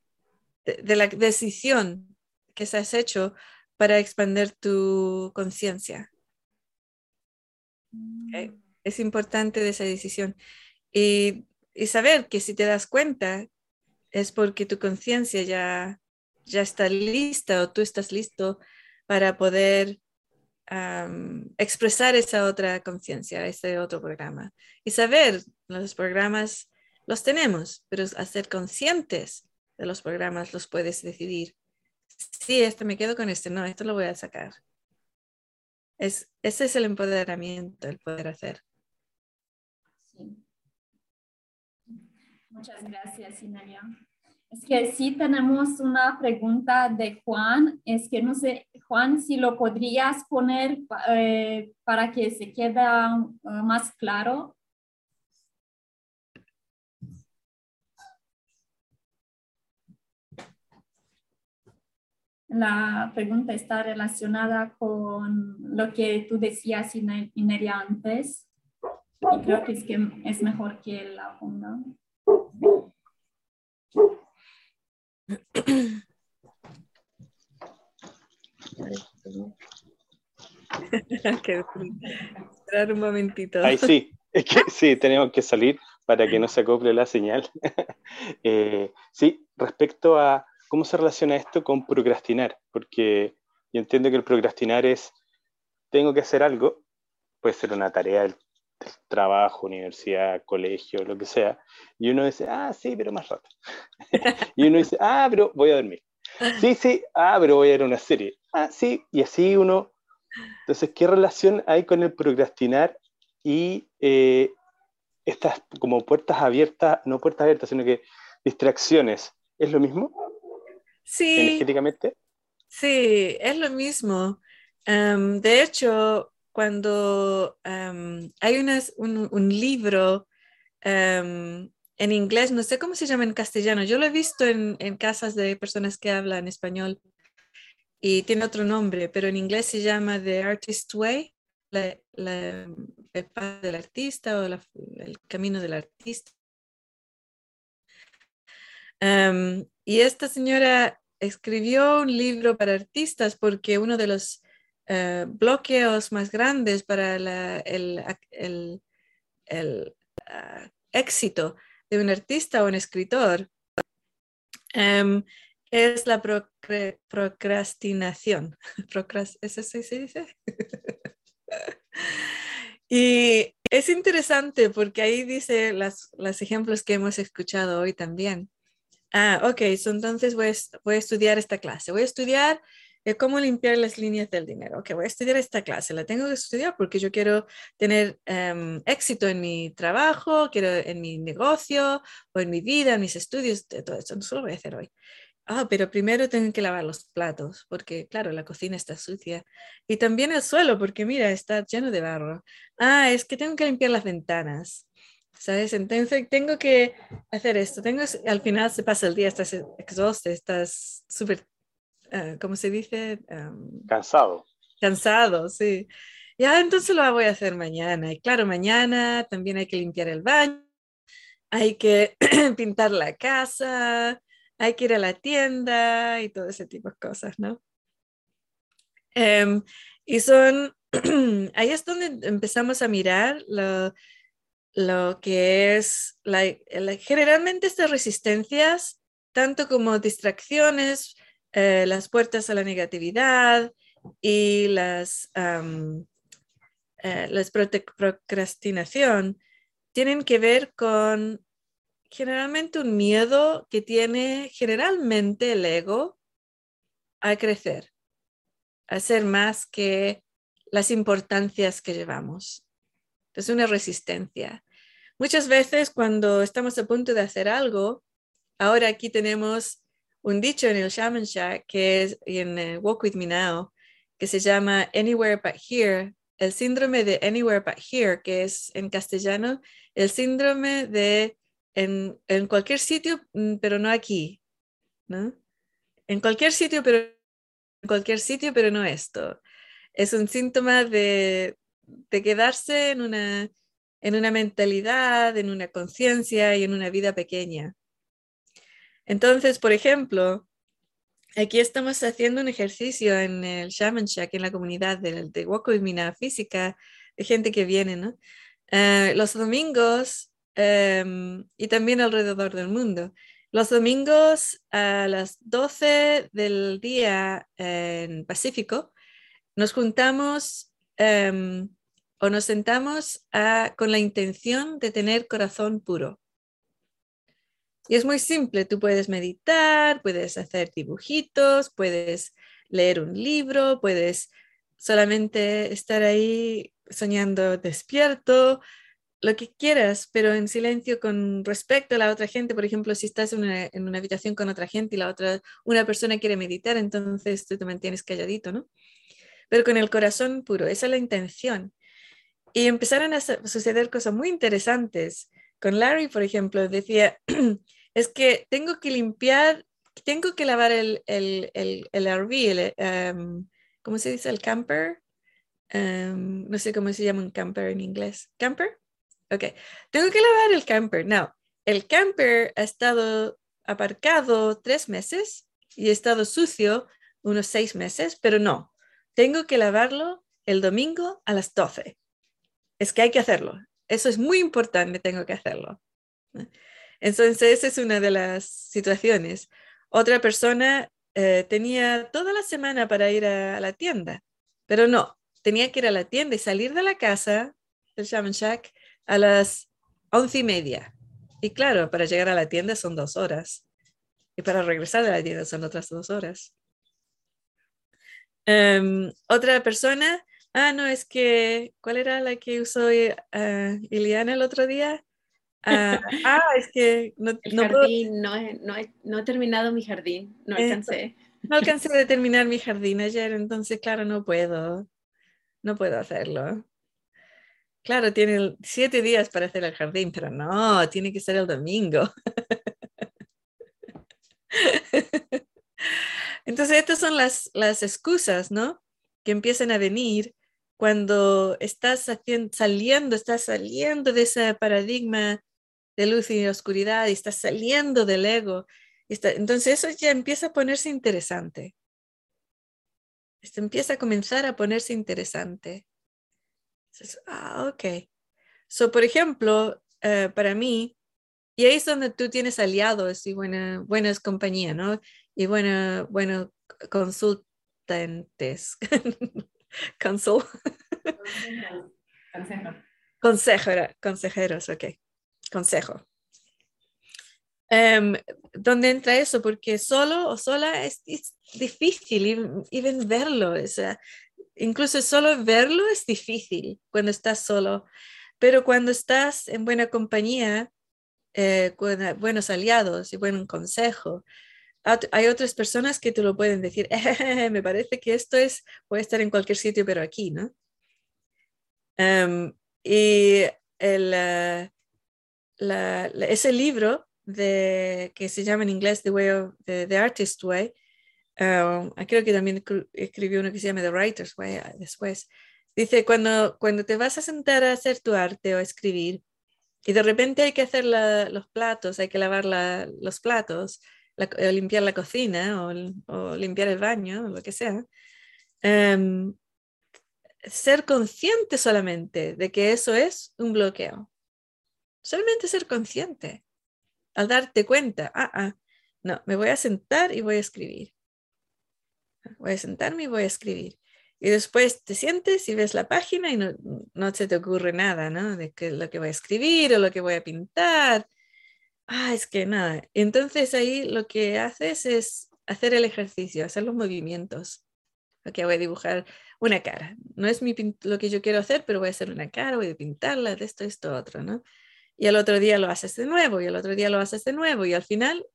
de, la decisión que se has hecho para expandir tu conciencia. Okay. Mm es importante de esa decisión. Y, saber que si te das cuenta es porque tu conciencia ya, ya está lista o tú estás listo para poder expresar esa otra conciencia, ese otro programa. Y saber, los programas los tenemos, pero hacer conscientes de los programas los puedes decidir. Sí, este me quedo con este, no, esto lo voy a sacar. Es, ese es el empoderamiento, el poder hacer. Muchas gracias, Inaria. Es que sí tenemos una pregunta de Juan. Es que no sé, Juan, si lo podrías poner eh, para que se quede uh, más claro. La pregunta está relacionada con lo que tú decías, Ineria, antes. Y creo que es, que es mejor que la ponga. [LAUGHS] esperar un momentito. Ahí sí, es que [LAUGHS] sí, tenemos que salir para que no se acople la señal. [LAUGHS] Eh, sí, respecto a cómo se relaciona esto con procrastinar, porque yo entiendo que el procrastinar es, tengo que hacer algo, puede ser una tarea trabajo, universidad, colegio, lo que sea, y uno dice, ah, sí, pero más rato. [LAUGHS] y uno dice, ah, pero voy a dormir. Sí, sí, ah, pero voy a ver una serie. Ah, sí, y así uno. Entonces, ¿qué relación hay con el procrastinar y eh, estas como puertas abiertas, no puertas abiertas, sino que distracciones? ¿Es lo mismo? Sí. Energéticamente. Sí, es lo mismo. Em, de hecho, cuando em, hay un, libro em, en inglés, no sé cómo se llama en castellano, yo lo he visto en, casas de personas que hablan español y tiene otro nombre, pero en inglés se llama The Artist Way, el paso del artista o el camino del artista. y esta señora escribió un libro para artistas porque uno de los eh, bloqueos más grandes para el, ah, éxito de un artista o un escritor em, es la procrastinación. [LAUGHS] ¿Eso se dice? [LAUGHS] y es interesante porque ahí dice las, los ejemplos que hemos escuchado hoy también. Ah, ok, entonces voy a, estudiar esta clase. Voy a estudiar eh, cómo limpiar las líneas del dinero. Ok, voy a estudiar esta clase. La tengo que estudiar porque yo quiero tener em, éxito en mi trabajo, quiero en mi negocio o en mi vida, en mis estudios, de todo eso. No lo voy a hacer hoy. Ah, pero primero tengo que lavar los platos porque, claro, la cocina está sucia. Y también el suelo porque, mira, está lleno de barro. Ah, es que tengo que limpiar las ventanas. ¿sabes? Entonces tengo que hacer esto, tengo, al final se pasa el día, estás exhausto, estás súper, uh, ¿cómo se dice? cansado. Cansado, sí. Ya, entonces lo voy a hacer mañana. Y claro, mañana también hay que limpiar el baño, hay que [CLEARS THROAT] pintar la casa, hay que ir a la tienda y todo ese tipo de cosas, ¿no? Em, y son, [CLEARS THROAT] ahí es donde empezamos a mirar lo, lo que es generalmente estas resistencias, tanto como distracciones, eh, las puertas a la negatividad y las, eh, procrastinación, tienen que ver con generalmente un miedo que tiene generalmente el ego a crecer, a ser más que las importancias que llevamos. Es una resistencia. Muchas veces cuando estamos a punto de hacer algo, ahora aquí tenemos un dicho en el shamanship que es en Walk With Me Now, que se llama Anywhere But Here, el síndrome de Anywhere But Here, que es en castellano el síndrome de en, en cualquier sitio, mm, pero no aquí, ¿no? En cualquier sitio, pero en cualquier sitio, pero no esto. Es un síntoma de, de quedarse en una en una mentalidad, en una conciencia y en una vida pequeña. Entonces, por ejemplo, aquí estamos haciendo un ejercicio en el Shamanshak, en la comunidad de, de Mina Física, de gente que viene, ¿no? Eh, los domingos em, y también alrededor del mundo. Los domingos a las 12 del día en Pacífico nos juntamos em, o nos sentamos con la intención de tener corazón puro. Y es muy simple, tú puedes meditar, puedes hacer dibujitos, puedes leer un libro, puedes solamente estar ahí soñando despierto, lo que quieras, pero en silencio con respecto a la otra gente. Por ejemplo, si estás en una, en una habitación con otra gente y la otra, una persona quiere meditar, entonces tú te mantienes calladito, ¿no? Pero con el corazón puro, esa es la intención. Y empezaron a suceder cosas muy interesantes. Larry, por ejemplo, decía, [CLEARS THROAT] es que tengo que limpiar, tengo que lavar el, el, el, el RV, em, ¿cómo se dice? El camper. Em, no sé cómo se llama un camper en inglés. ¿Camper? Ok. Tengo que lavar el camper. No, el camper ha estado aparcado tres meses y ha estado sucio unos seis meses, pero no. Tengo que lavarlo el domingo a las 12 es que hay que hacerlo. Eso es muy importante, tengo que hacerlo. Entonces, esa es una de las situaciones. Otra persona eh, tenía toda la semana para ir a, la tienda, pero no, tenía que ir a la tienda y salir de la casa del Shaman Shack a las once y media. Y claro, para llegar a la tienda son dos horas. Y para regresar de la tienda son otras dos horas. Em, otra persona, ah, no, es que, ¿cuál era la que usó uh, Iliana el otro día? ah, [LAUGHS] ah es que no, el jardín, no, he, no, he, no, he, terminado mi jardín, no alcancé. no alcancé de terminar mi jardín ayer, entonces, claro, no puedo, no puedo hacerlo. Claro, tiene siete días para hacer el jardín, pero no, tiene que ser el domingo. [LAUGHS] Entonces, estas son las, las excusas, ¿no? Que empiezan a venir cuando estás saliendo, estás saliendo de ese paradigma de luz y oscuridad y estás saliendo del ego. entonces, eso ya empieza a ponerse interesante. Esto empieza a comenzar a ponerse interesante ah, ok. So, por ejemplo, eh, para mí, y ahí es donde tú tienes aliados y buena, buenas compañías, ¿no? Y buena, bueno, consultantes. [LAUGHS] [LAUGHS] Consejo. [LAUGHS] consejeros, ok. Consejo. Um, ¿Dónde entra eso? Porque solo o sola es, difícil even verlo. O sea, Incluso solo verlo es difícil cuando estás solo, pero cuando estás en buena compañía, eh, con buenos aliados y buen consejo, hay otras personas que te lo pueden decir, [LAUGHS] me parece que esto es, puede estar en cualquier sitio, pero aquí, ¿no? Em, y el, eh, ese libro de, que se llama en inglés The Way of the Artist Way, Um, creo que también escribió uno que se llama The Writer's Way ah, después. Dice, cuando, cuando te vas a sentar a hacer tu arte o a escribir y de repente hay que hacer los platos, hay que lavar los platos, o limpiar la cocina o, limpiar el baño, lo que sea, um, ser consciente solamente de que eso es un bloqueo. Solamente ser consciente. Al darte cuenta, ah, ah, no, me voy a sentar y voy a escribir voy a sentarme y voy a escribir. Y después te sientes y ves la página y no, no se te ocurre nada, ¿no? De que lo que voy a escribir o lo que voy a pintar. Ah, es que nada. Entonces ahí lo que haces es hacer el ejercicio, hacer los movimientos. Ok, voy a dibujar una cara. No es mi lo que yo quiero hacer, pero voy a hacer una cara, voy a pintarla de esto, esto, otro, ¿no? Y al otro día lo haces de nuevo, y al otro día lo haces de nuevo, y al final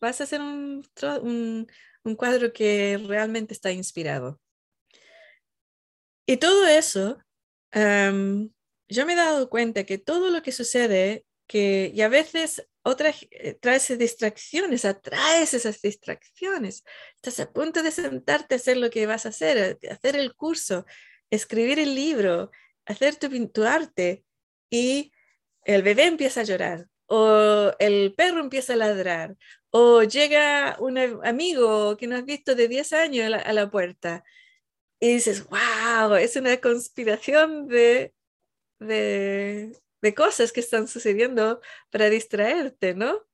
vas a hacer un, un, un cuadro que realmente está inspirado. Y todo eso, yo me he dado cuenta que todo lo que sucede, que y a veces otras eh, traes distracciones, atraes esas distracciones. Estás a punto de sentarte a hacer lo que vas a hacer, hacer el curso, escribir el libro, hacer tu, tu arte y el bebé empieza a llorar o el perro empieza a ladrar o llega un amigo que no has visto de 10 años a la, puerta y dices, wow, es una conspiración de, de, cosas que están sucediendo para distraerte, ¿no?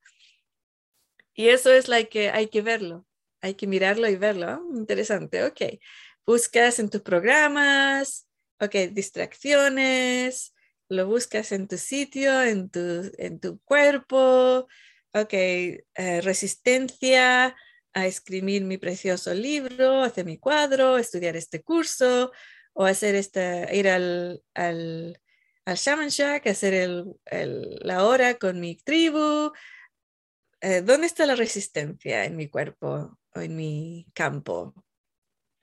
Y eso es la que hay que verlo, hay que mirarlo y verlo. ¿ah? Interesante, ok. Buscas en tus programas, ok, distracciones, lo buscas en tu sitio, en tu, en tu cuerpo, ok, eh, resistencia a escribir mi precioso libro, hacer mi cuadro, estudiar este curso o hacer este, ir al, al, al Shaman Shack, hacer el, la hora con mi tribu. Eh, ¿Dónde está la resistencia en mi cuerpo o en mi campo?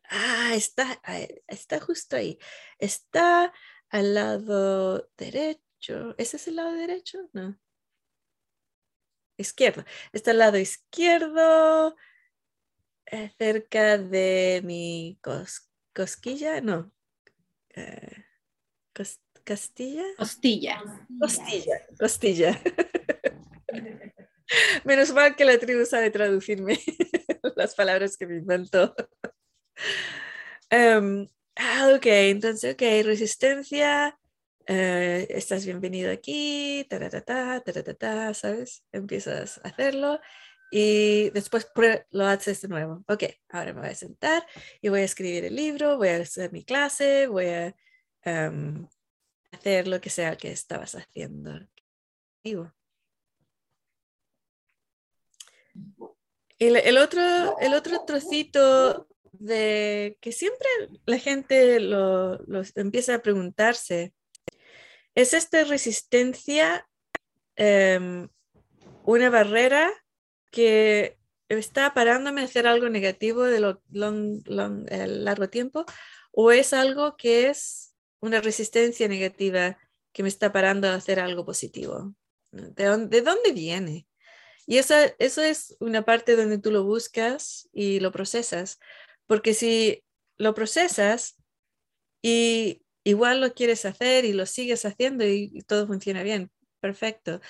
Ah, está, está justo ahí. Está al lado derecho. ¿Ese es el lado derecho? No izquierdo. Está al lado izquierdo, eh, cerca de mi cosquilla, no. Eh, ¿Castilla? Costilla. Costilla, costilla. [LAUGHS] Menos mal que la tribu sabe traducirme [LAUGHS] las palabras que me inventó. Um, ok, entonces, ok, resistencia, eh, estás bienvenido aquí, ta ¿sabes? Empiezas a hacerlo y después lo haces de nuevo. Ok, ahora me voy a sentar y voy a escribir el libro, voy a hacer mi clase, voy a, em, hacer lo que sea que estabas haciendo. El, el, otro, el otro trocito de que siempre la gente lo, empieza a preguntarse es esta resistencia, um, una barrera que está parándome a hacer algo negativo de lo eh, largo tiempo o es algo que es una resistencia negativa que me está parando a hacer algo positivo. ¿De dónde, de dónde viene? Y eso, eso es una parte donde tú lo buscas y lo procesas, porque si lo procesas y igual lo quieres hacer y lo sigues haciendo y, y todo funciona bien, perfecto.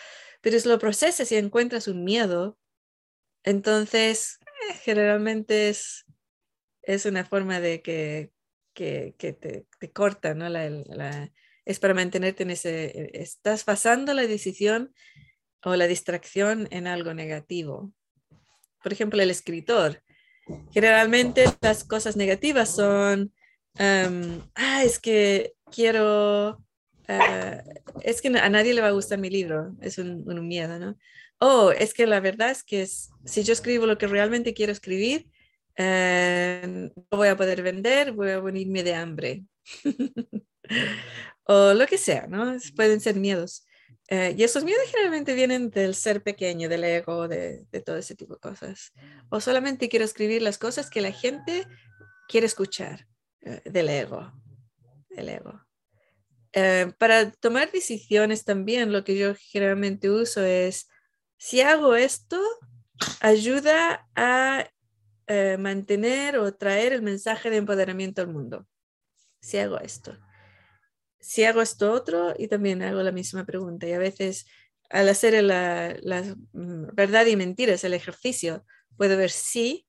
Pero si lo procesas y encuentras un miedo, entonces eh, generalmente es, es una forma de que, que, te, te, corta, ¿no? Es para mantenerte en ese, eh, estás pasando la decisión o la distracción en algo negativo. Por ejemplo, el escritor. Generalmente las cosas negativas son, ah, es que quiero, uh, es que a nadie le va a gustar mi libro, es un, un miedo, ¿no? Oh, es que la verdad es que si yo escribo lo que realmente quiero escribir, eh, no voy a poder vender, voy a venirme de hambre. [LAUGHS] o lo que sea, ¿no? Pueden ser miedos. Eh, y esos miedos generalmente vienen del ser pequeño, del ego, de, de, todo ese tipo de cosas. O solamente quiero escribir las cosas que la gente quiere escuchar eh, del ego. Del ego. Eh, para tomar decisiones también, lo que yo generalmente uso es, si hago esto, ayuda a eh, mantener o traer el mensaje de empoderamiento al mundo. Si hago esto si hago esto otro y también hago la misma pregunta. Y a veces al hacer la, la mm, verdad y mentiras, el ejercicio, puedo ver si,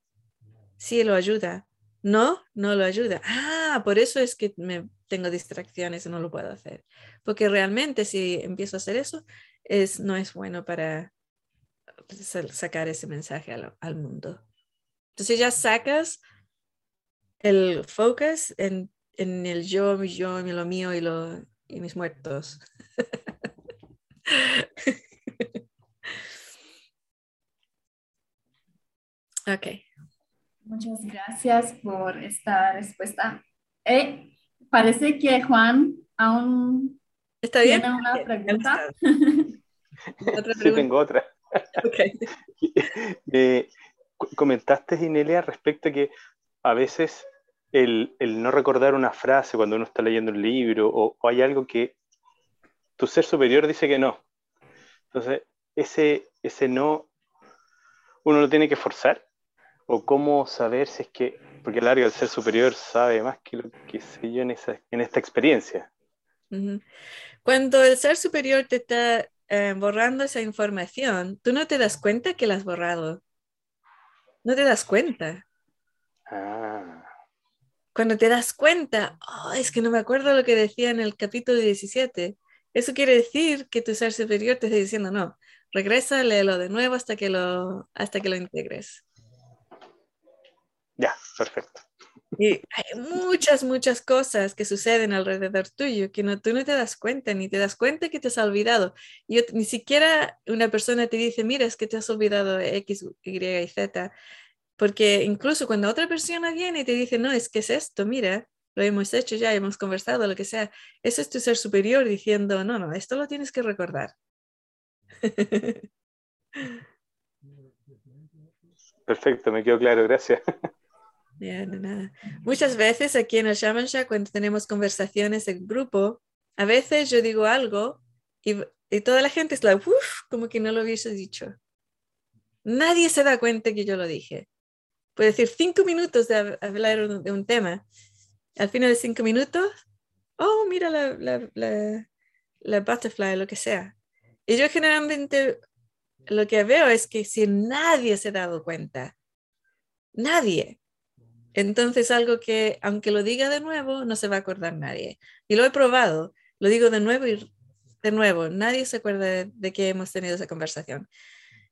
sí lo ayuda. No, no lo ayuda. Ah, por eso es que me tengo distracciones y no lo puedo hacer. Porque realmente si empiezo a hacer eso, es, no es bueno para sacar ese mensaje al, al mundo. Entonces ya sacas el focus en en el yo, mi yo, mi lo mío y, lo, y mis muertos. [LAUGHS] ok. Muchas gracias por esta respuesta. Eh, parece que Juan aún ¿Está bien? tiene una [LAUGHS] pregunta. ¿Otra pregunta? Sí, tengo otra. Okay. [LAUGHS] eh, comentaste, Inelia, respecto a que a veces el, el, no recordar una frase cuando uno está leyendo un libro o, hay algo que tu ser superior dice que no. Entonces, ese, ese no, uno lo tiene que forzar. O cómo saber si es que, porque largo el ser superior sabe más que lo que sé yo en, esa, en esta experiencia. Cuando el ser superior te está eh, borrando esa información, tú no te das cuenta que la has borrado. No te das cuenta. Ah cuando te das cuenta, oh, es que no me acuerdo lo que decía en el capítulo 17, eso quiere decir que tu ser superior te está diciendo, no, regresa, léelo de nuevo hasta que lo, hasta que lo integres. Ya, perfecto. Y hay muchas, muchas cosas que suceden alrededor tuyo que no, tú no te das cuenta, ni te das cuenta que te has olvidado. Yo, ni siquiera una persona te dice, mira, es que te has olvidado X, Y y Z. Porque incluso cuando otra persona viene y te dice, no, es que es esto, mira, lo hemos hecho ya, hemos conversado, lo que sea, eso es tu ser superior diciendo, no, no, esto lo tienes que recordar. [LAUGHS] Perfecto, me quedó claro, gracias. Ya, nada. Muchas veces aquí en el Shamansha, cuando tenemos conversaciones en grupo, a veces yo digo algo y, y toda la gente es la, como que no lo hubiese dicho. Nadie se da cuenta que yo lo dije puede decir cinco minutos de hablar de un tema. Al final de cinco minutos, oh, mira la, la, la, la butterfly, lo que sea. Y yo generalmente lo que veo es que si nadie se ha dado cuenta, nadie, entonces algo que aunque lo diga de nuevo, no se va a acordar nadie. Y lo he probado, lo digo de nuevo y de nuevo, nadie se acuerda de, que hemos tenido esa conversación.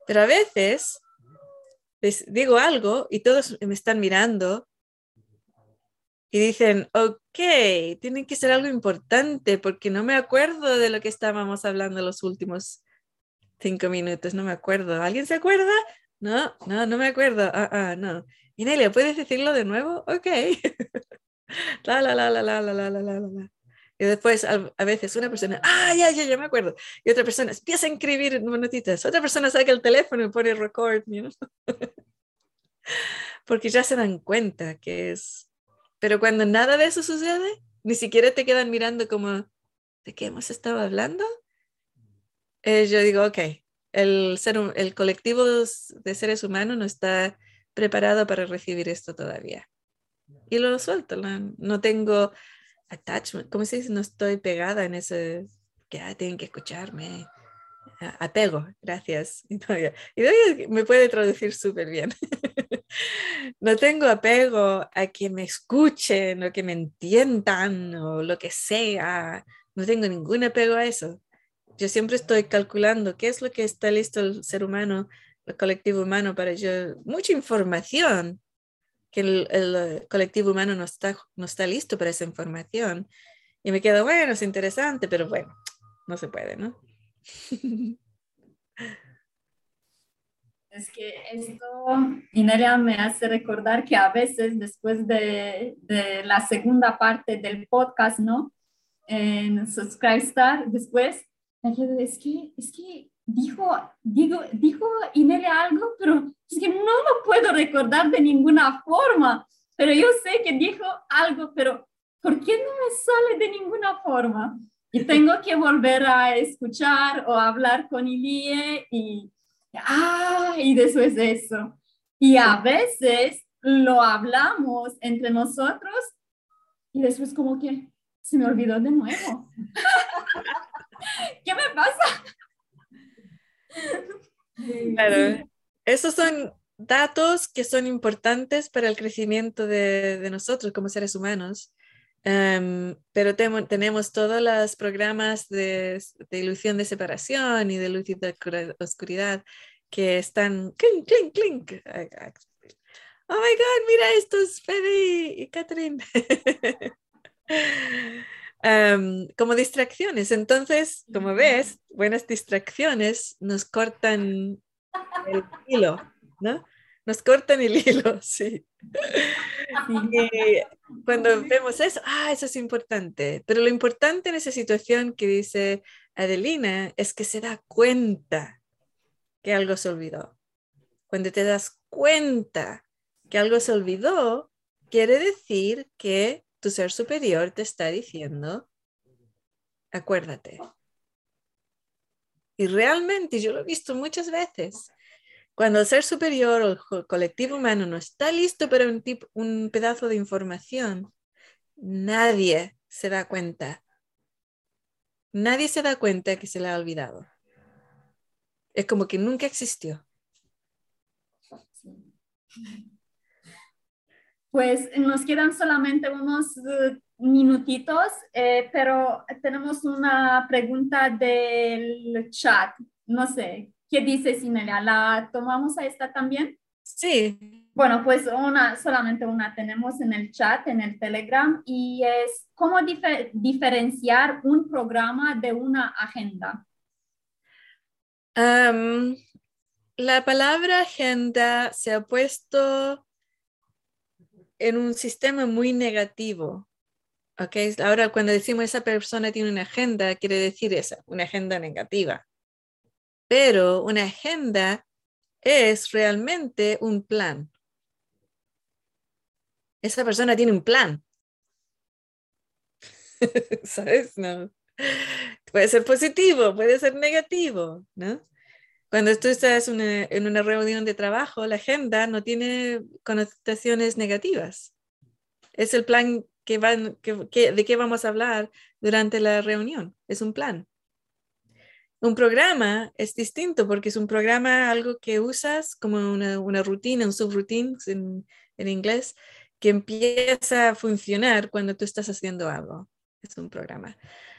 Pero a veces les digo algo y todos me están mirando y dicen, ok, tiene que ser algo importante porque no me acuerdo de lo que estábamos hablando los últimos cinco minutos, no me acuerdo. ¿Alguien se acuerda? No, no, no me acuerdo. Ah, ah, no. Inelia, ¿puedes decirlo de nuevo? Ok. [LAUGHS] la, la, la, la, la, la, la, la, la. Y después a, veces una persona, ah, ya, ya, ya me acuerdo. Y otra persona empieza a escribir notitas. Otra persona saca el teléfono y pone record, you know? [LAUGHS] Porque ya se dan cuenta que es... Pero cuando nada de eso sucede, ni siquiera te quedan mirando como, ¿de qué hemos estado hablando? Eh, yo digo, ok, el, ser, el colectivo de seres humanos no está preparado para recibir esto todavía. Y lo suelto, no tengo attachment, ¿cómo se dice? No estoy pegada en ese que ah, tienen que escucharme. Apego, gracias. [LAUGHS] Y me puede traducir súper bien. [LAUGHS] no tengo apego a que me escuchen o que me entiendan o lo que sea. No tengo ningún apego a eso. Yo siempre estoy calculando qué es lo que está listo el ser humano, el colectivo humano para yo. Mucha información que el, el, colectivo humano no está, no está listo para esa información. Y me quedo, bueno, es interesante, pero bueno, no se puede, ¿no? [LAUGHS] Es que esto, Inelia, me hace recordar que a veces después de, de la segunda parte del podcast, ¿no? En Subscribe Star, después, es que, es que dijo, digo, dijo Inelia algo, pero es que no lo puedo recordar de ninguna forma. Pero yo sé que dijo algo, pero ¿por qué no me sale de ninguna forma? Y tengo que volver a escuchar o hablar con Ilie y, ah, y después de eso. Y a veces lo hablamos entre nosotros y después como que se me olvidó de nuevo. [LAUGHS] ¿Qué me pasa? Claro, esos son datos que son importantes para el crecimiento de, de nosotros como seres humanos. Um, pero tenemos todos los programas de, de, ilusión de separación y de luz y de oscuridad que están clink, clink, clink. Oh my God, mira estos, Fede y Catherine. [LAUGHS] como distracciones. Entonces, como ves, buenas distracciones nos cortan el hilo, ¿no? Nos cortan el [LAUGHS] hilo, sí. Y cuando vemos eso, ah, eso es importante. Pero lo importante en esa situación que dice Adelina es que se da cuenta que algo se olvidó. Cuando te das cuenta que algo se olvidó, quiere decir que tu ser superior te está diciendo, acuérdate. Y realmente yo lo he visto muchas veces. Cuando el ser superior o el colectivo humano no está listo para un, tipo, un pedazo de información, nadie se da cuenta. Nadie se da cuenta que se le ha olvidado. Es como que nunca existió. Pues nos quedan solamente unos uh, minutitos, eh, pero tenemos una pregunta del chat. No sé, ¿qué dice Sinelia? ¿La tomamos a esta también? Sí. Bueno, pues una, solamente una tenemos en el chat, en el Telegram, y es cómo diferenciar un programa de una agenda. la palabra agenda se ha puesto en un sistema muy negativo. Okay? Ahora, cuando decimos esa persona tiene una agenda, quiere decir esa, una agenda negativa. Pero una agenda es realmente un plan. Esa persona tiene un plan. [LAUGHS] ¿Sabes? No. Puede ser positivo, puede ser negativo, ¿no? Cuando tú estás en una reunión de trabajo, la agenda no tiene connotaciones negativas. Es el plan que van, de qué vamos a hablar durante la reunión. Es un plan. Un programa es distinto porque es un programa algo que usas como una, una rutina, un subroutine en, en inglés, que empieza a funcionar cuando tú estás haciendo algo. Es un programa.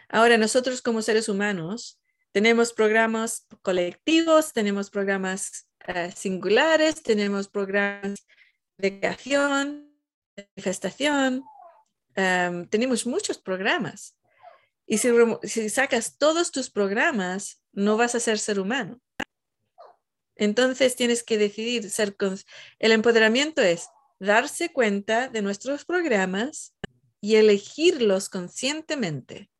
Ahora, nosotros como seres humanos tenemos programas colectivos, tenemos programas uh, singulares, tenemos programas de creación, de manifestación, em, tenemos muchos programas. Y si, sacas todos tus programas, no vas a ser ser humano. Entonces tienes que decidir ser... El empoderamiento es darse cuenta de nuestros programas y elegirlos conscientemente.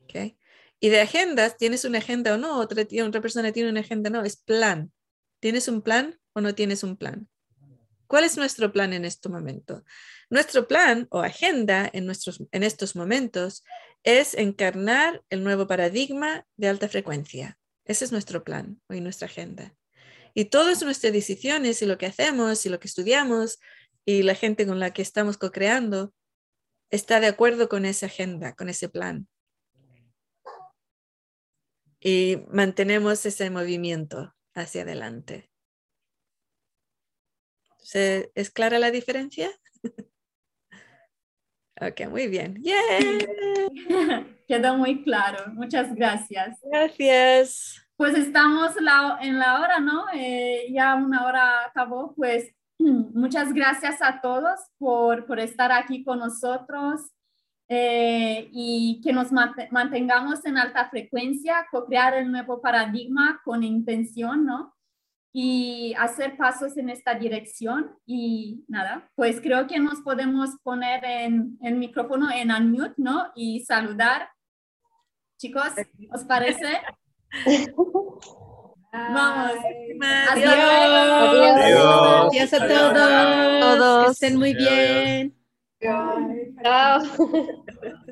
¿Ok? Y de agendas, ¿tienes una agenda o no? Otra, otra persona tiene una agenda no. Es plan. ¿Tienes un plan o no tienes un plan? ¿Cuál es nuestro plan en este momento? Nuestro plan o agenda en, nuestros, en estos momentos es encarnar el nuevo paradigma de alta frecuencia. Ese es nuestro plan y nuestra agenda. Y todas nuestras decisiones y lo que hacemos y lo que estudiamos y la gente con la que estamos co-creando está de acuerdo con esa agenda, con ese plan. Y mantenemos ese movimiento hacia adelante. ¿Se- ¿Es clara la diferencia? [LAUGHS] ok, muy bien. ¡Yay! [LAUGHS] Quedó muy claro. Muchas gracias. Gracias. Pues estamos la- en la hora, ¿no? Eh, ya una hora acabó. Pues [CLEARS THROAT] muchas gracias a todos por, por estar aquí con nosotros eh, y que nos mant- mantengamos en alta frecuencia, co-crear el nuevo paradigma con intención, ¿no? Y hacer pasos en esta dirección. Y nada, pues creo que nos podemos poner en el micrófono en unmute, ¿no? Y saludar. Chicos, ¿os parece? [LAUGHS] Vamos. Adiós. luego. Adiós. Adiós a todos. Todos. Que estén muy Adiós. Bien. Chao. [LAUGHS]